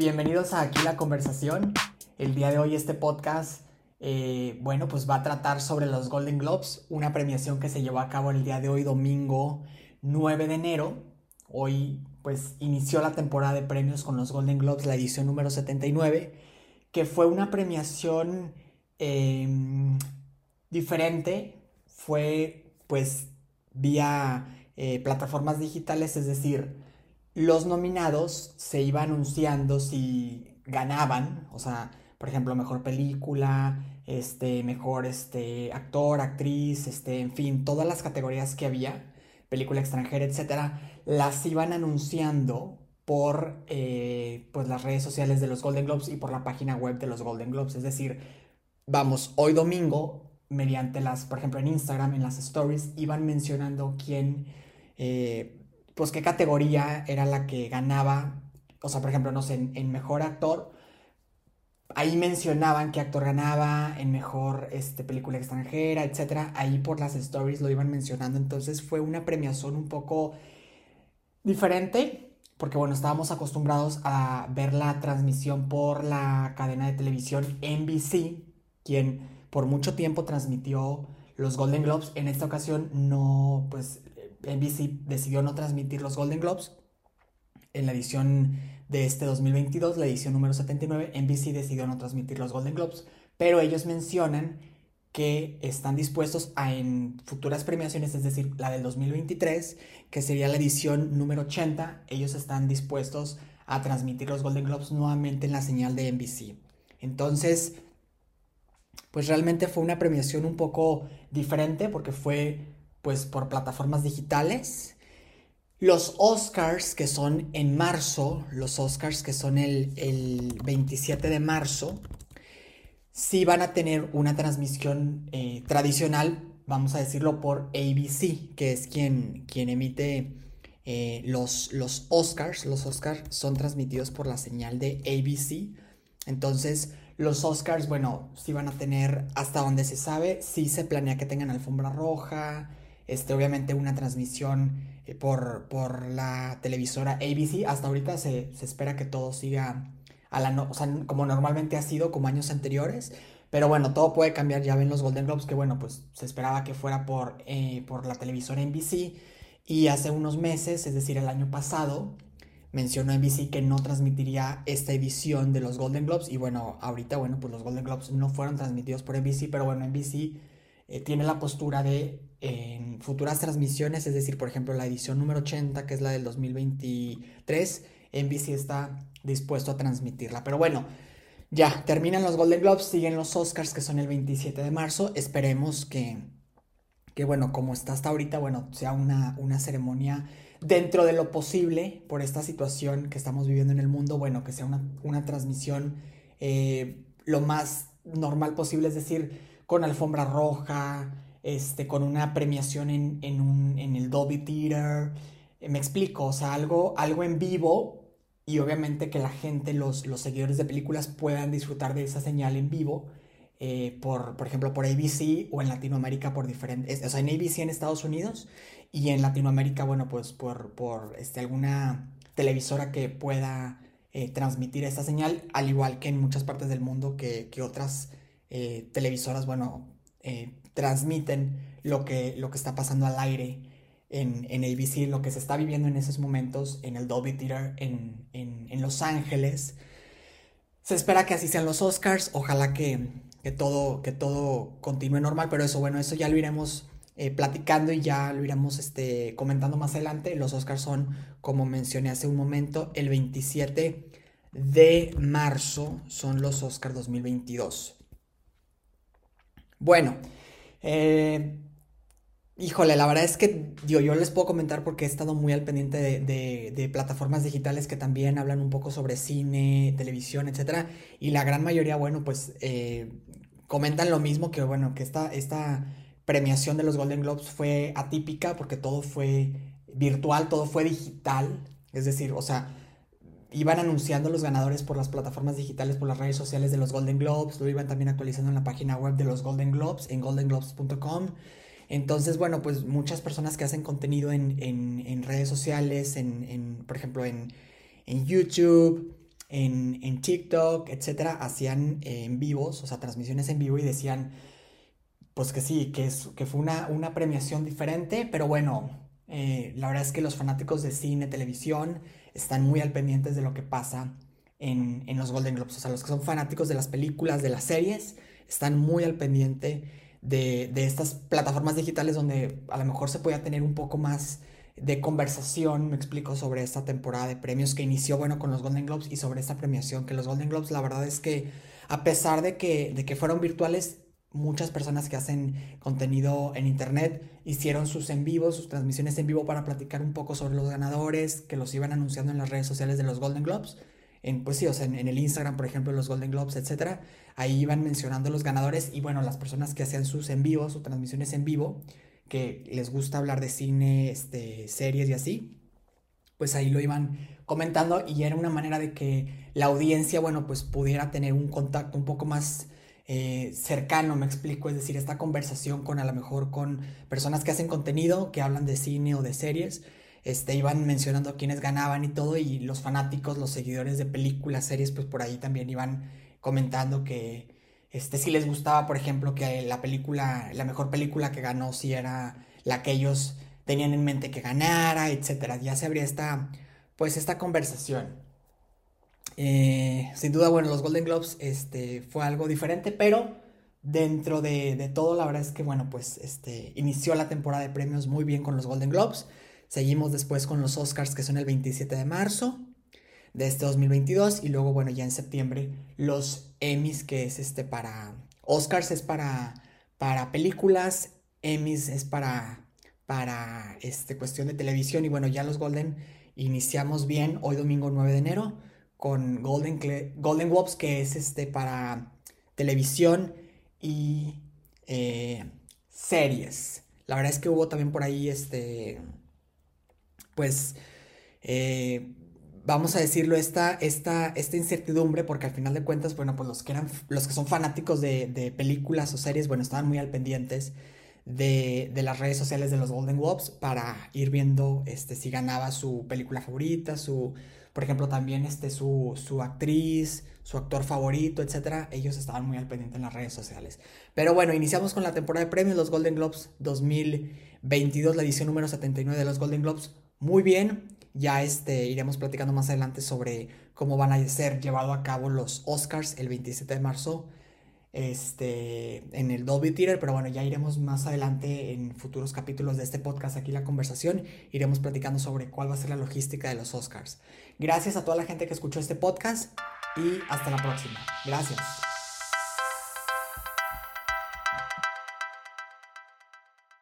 Bienvenidos a Aquí la conversación. El día de hoy este podcast, eh, bueno, pues va a tratar sobre los Golden Globes, una premiación que se llevó a cabo el día de hoy, domingo 9 de enero. Hoy pues inició la temporada de premios con los Golden Globes, la edición número 79, que fue una premiación em, diferente, fue pues vía eh, plataformas digitales, es decir, los nominados se iba anunciando si ganaban, o sea, por ejemplo, mejor película, este, mejor este, actor, actriz, este, en fin, todas las categorías que había, película extranjera, etcétera, las iban anunciando por eh, pues las redes sociales de los Golden Globes y por la página web de los Golden Globes. Es decir, vamos, hoy domingo, mediante las, por ejemplo, en Instagram, en las stories, iban mencionando quién eh, pues qué categoría era la que ganaba, o sea, por ejemplo, no sé, en, mejor actor, ahí mencionaban qué actor ganaba, en mejor este, película extranjera, etc. Ahí por las stories lo iban mencionando, entonces fue una premiación un poco diferente, porque bueno, estábamos acostumbrados a ver la transmisión por la cadena de televisión NBC, quien por mucho tiempo transmitió los Golden Globes. En esta ocasión no, pues NBC decidió no transmitir los Golden Globes. En la edición de este 2022, la edición número 79, NBC decidió no transmitir los Golden Globes, pero ellos mencionan que están dispuestos a en futuras premiaciones, es decir, la del 2023, que sería la edición número 80, ellos están dispuestos a transmitir los Golden Globes nuevamente en la señal de NBC. Entonces, pues realmente fue una premiación un poco diferente porque fue pues por plataformas digitales. Los Oscars que son en marzo, los Oscars que son el, 27 de marzo, sí van a tener una transmisión eh, tradicional, vamos a decirlo, por ABC, que es quien, quien emite eh, los, los Oscars. Los Oscars son transmitidos por la señal de ABC. Entonces, los Oscars, bueno, sí van a tener, hasta donde se sabe, sí se planea que tengan alfombra roja, este, obviamente una transmisión eh, por, por, la televisora ABC. Hasta ahorita se, espera que todo siga a la o sea, como normalmente ha sido, como años anteriores. Pero bueno, todo puede cambiar. Ya ven los Golden Globes, que bueno, pues se esperaba que fuera por, eh, por la televisora NBC. Y hace unos meses, es decir, el año pasado, mencionó NBC que no transmitiría esta edición de los Golden Globes. Y bueno, ahorita, bueno, pues los Golden Globes no fueron transmitidos por NBC, pero bueno, NBC eh, tiene la postura de en futuras transmisiones, es decir, por ejemplo, la edición número 80, que es la del 2023, NBC está dispuesto a transmitirla. Pero bueno, ya, terminan los Golden Globes, siguen los Oscars, que son el 27 de marzo. Esperemos que, que bueno, como está hasta ahorita, bueno, sea una, una ceremonia dentro de lo posible por esta situación que estamos viviendo en el mundo, bueno, que sea una, transmisión eh, lo más normal posible, es decir, con alfombra roja, este, con una premiación en, un, en el Dolby Theater. Eh, me explico, o sea, algo, algo en vivo y obviamente que la gente, los, los seguidores de películas puedan disfrutar de esa señal en vivo. Eh, por, por ejemplo, por ABC o en Latinoamérica por diferentes, o sea, en ABC en Estados Unidos y en Latinoamérica, bueno, pues por, por este, alguna televisora que pueda eh, transmitir esta señal, al igual que en muchas partes del mundo que, que otras televisoras, bueno, transmiten lo que, lo que está pasando al aire en, en, ABC, lo que se está viviendo en esos momentos en el Dolby Theater en, en, Los Ángeles. Se espera que así sean los Oscars, ojalá que, que, todo, que todo continúe normal, pero eso, bueno, eso ya lo iremos eh, platicando y ya lo iremos este, comentando más adelante. Los Oscars son, como mencioné hace un momento, el 27 de marzo son los Oscars 2022. Bueno, eh, híjole, la verdad es que yo, les puedo comentar porque he estado muy al pendiente de, plataformas digitales que también hablan un poco sobre cine, televisión, etc. Y la gran mayoría, bueno, pues eh, comentan lo mismo que, bueno, que esta, esta premiación de los Golden Globes fue atípica porque todo fue virtual, todo fue digital. Es decir, o sea, iban anunciando los ganadores por las plataformas digitales, por las redes sociales de los Golden Globes, lo iban también actualizando en la página web de los Golden Globes, en goldenglobes.com. Entonces, bueno, pues muchas personas que hacen contenido en, redes sociales, en, por ejemplo, en, YouTube, en, TikTok, etcétera, hacían eh, en vivos, o sea, transmisiones en vivo y decían, pues que sí, que, es, que fue una, una premiación diferente, pero bueno, eh, la verdad es que los fanáticos de cine, televisión, están muy al pendientes de lo que pasa en, en, los Golden Globes. O sea, los que son fanáticos de las películas, de las series, están muy al pendiente de, de estas plataformas digitales donde a lo mejor se pueda tener un poco más de conversación, me explico, sobre esta temporada de premios que inició, bueno, con los Golden Globes y sobre esta premiación, que los Golden Globes, la verdad es que a pesar de que, de que fueron virtuales, muchas personas que hacen contenido en internet hicieron sus en vivos, sus transmisiones en vivo para platicar un poco sobre los ganadores, que los iban anunciando en las redes sociales de los Golden Globes. En, pues sí, o sea, en, el Instagram, por ejemplo, los Golden Globes, etcétera, ahí iban mencionando los ganadores y bueno, las personas que hacían sus en vivos, sus transmisiones en vivo, que les gusta hablar de cine, este, series y así, pues ahí lo iban comentando y era una manera de que la audiencia, bueno, pues pudiera tener un contacto un poco más eh, cercano, me explico, es decir, esta conversación con a lo mejor con personas que hacen contenido, que hablan de cine o de series, este, iban mencionando quiénes ganaban y todo, y los fanáticos, los seguidores de películas, series, pues por ahí también iban comentando que, este, si les gustaba, por ejemplo, que la película, la mejor película que ganó, si era la que ellos tenían en mente que ganara, etcétera. Ya se abría esta, pues, esta conversación. Eh, sin duda, bueno, los Golden Globes este, fue algo diferente, pero dentro de, todo, la verdad es que, bueno, pues este, inició la temporada de premios muy bien con los Golden Globes. Seguimos después con los Oscars, que son el 27 de marzo de este 2022. Y luego, bueno, ya en septiembre, los Emmys, que es este para. Oscars es para, para películas, Emmys es para, para este, cuestión de televisión. Y bueno, ya los Golden iniciamos bien hoy domingo 9 de enero con Golden, Golden Globes, que es este para televisión y eh, series. La verdad es que hubo también por ahí, este, pues, eh, vamos a decirlo, esta, esta, esta incertidumbre, porque al final de cuentas, bueno, pues los que, eran, los que son fanáticos de, de películas o series, bueno, estaban muy al pendientes de, de, las redes sociales de los Golden Globes para ir viendo este, si ganaba su película favorita, su, por ejemplo, también este, su, su actriz, su actor favorito, etcétera, ellos estaban muy al pendiente en las redes sociales. Pero bueno, iniciamos con la temporada de premios, los Golden Globes 2022, la edición número 79 de los Golden Globes. Muy bien, ya este, iremos platicando más adelante sobre cómo van a ser llevados a cabo los Oscars el 27 de marzo este, en el Dolby Theater, pero bueno, ya iremos más adelante en futuros capítulos de este podcast, aquí la conversación, iremos platicando sobre cuál va a ser la logística de los Oscars. Gracias a toda la gente que escuchó este podcast y hasta la próxima. Gracias.